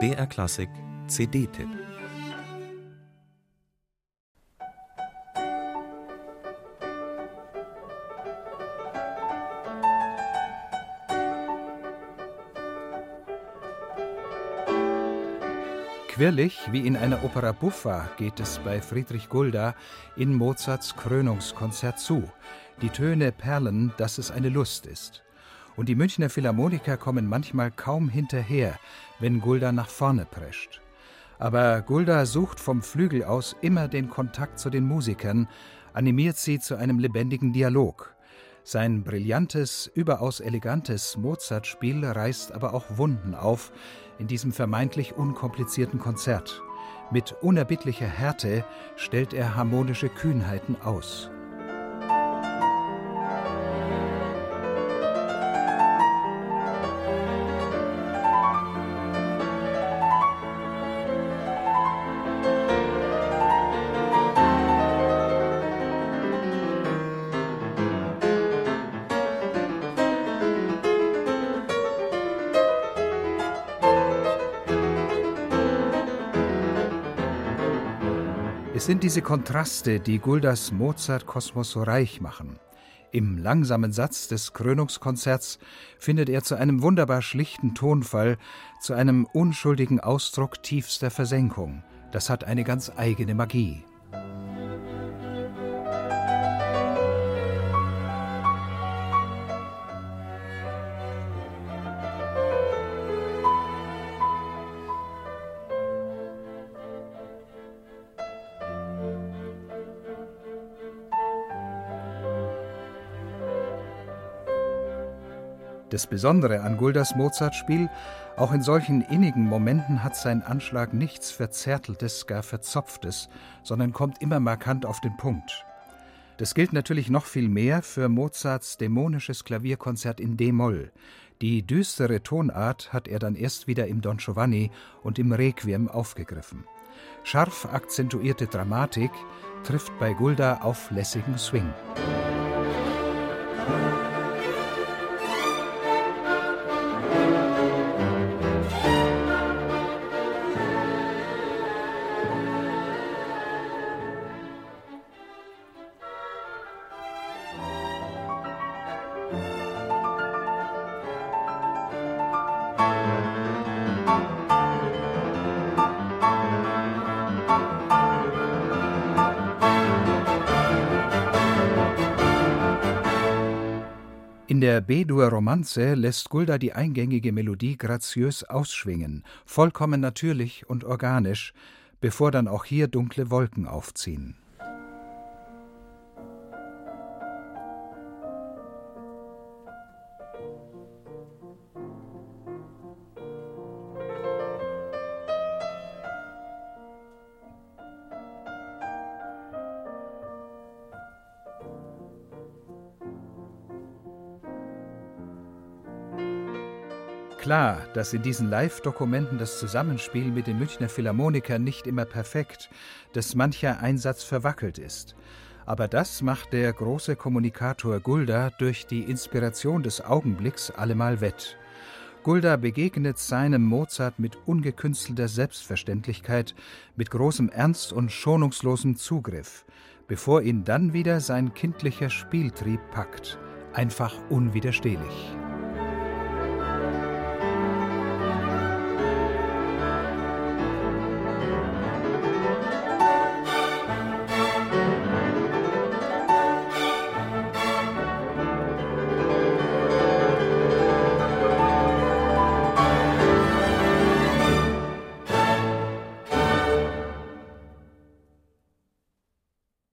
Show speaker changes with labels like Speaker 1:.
Speaker 1: BR Klassik CD-Tipp
Speaker 2: Quirlig wie in einer Opera buffa geht es bei Friedrich Gulda in Mozarts Krönungskonzert zu. Die Töne perlen, dass es eine Lust ist. Und die Münchner Philharmoniker kommen manchmal kaum hinterher, wenn Gulda nach vorne prescht. Aber Gulda sucht vom Flügel aus immer den Kontakt zu den Musikern, animiert sie zu einem lebendigen Dialog. Sein brillantes, überaus elegantes Mozart-Spiel reißt aber auch Wunden auf, in diesem vermeintlich unkomplizierten Konzert. Mit unerbittlicher Härte stellt er harmonische Kühnheiten aus. Es sind diese Kontraste, die Guldas Mozart-Kosmos so reich machen. Im langsamen Satz des Krönungskonzerts findet er zu einem wunderbar schlichten Tonfall, zu einem unschuldigen Ausdruck tiefster Versenkung. Das hat eine ganz eigene Magie. Das Besondere an Guldas Mozartspiel, auch in solchen innigen Momenten hat sein Anschlag nichts Verzärteltes, gar Verzopftes, sondern kommt immer markant auf den Punkt. Das gilt natürlich noch viel mehr für Mozarts dämonisches Klavierkonzert in D-Moll. Die düstere Tonart hat er dann erst wieder im Don Giovanni und im Requiem aufgegriffen. Scharf akzentuierte Dramatik trifft bei Gulda auf lässigen Swing. In der B-Dur Romanze lässt Gulda die eingängige Melodie graziös ausschwingen, vollkommen natürlich und organisch, bevor dann auch hier dunkle Wolken aufziehen. Klar, dass in diesen Live-Dokumenten das Zusammenspiel mit den Münchner Philharmonikern nicht immer perfekt, dass mancher Einsatz verwackelt ist. Aber das macht der große Kommunikator Gulda durch die Inspiration des Augenblicks allemal wett. Gulda begegnet seinem Mozart mit ungekünstelter Selbstverständlichkeit, mit großem Ernst und schonungslosem Zugriff, bevor ihn dann wieder sein kindlicher Spieltrieb packt. Einfach unwiderstehlich.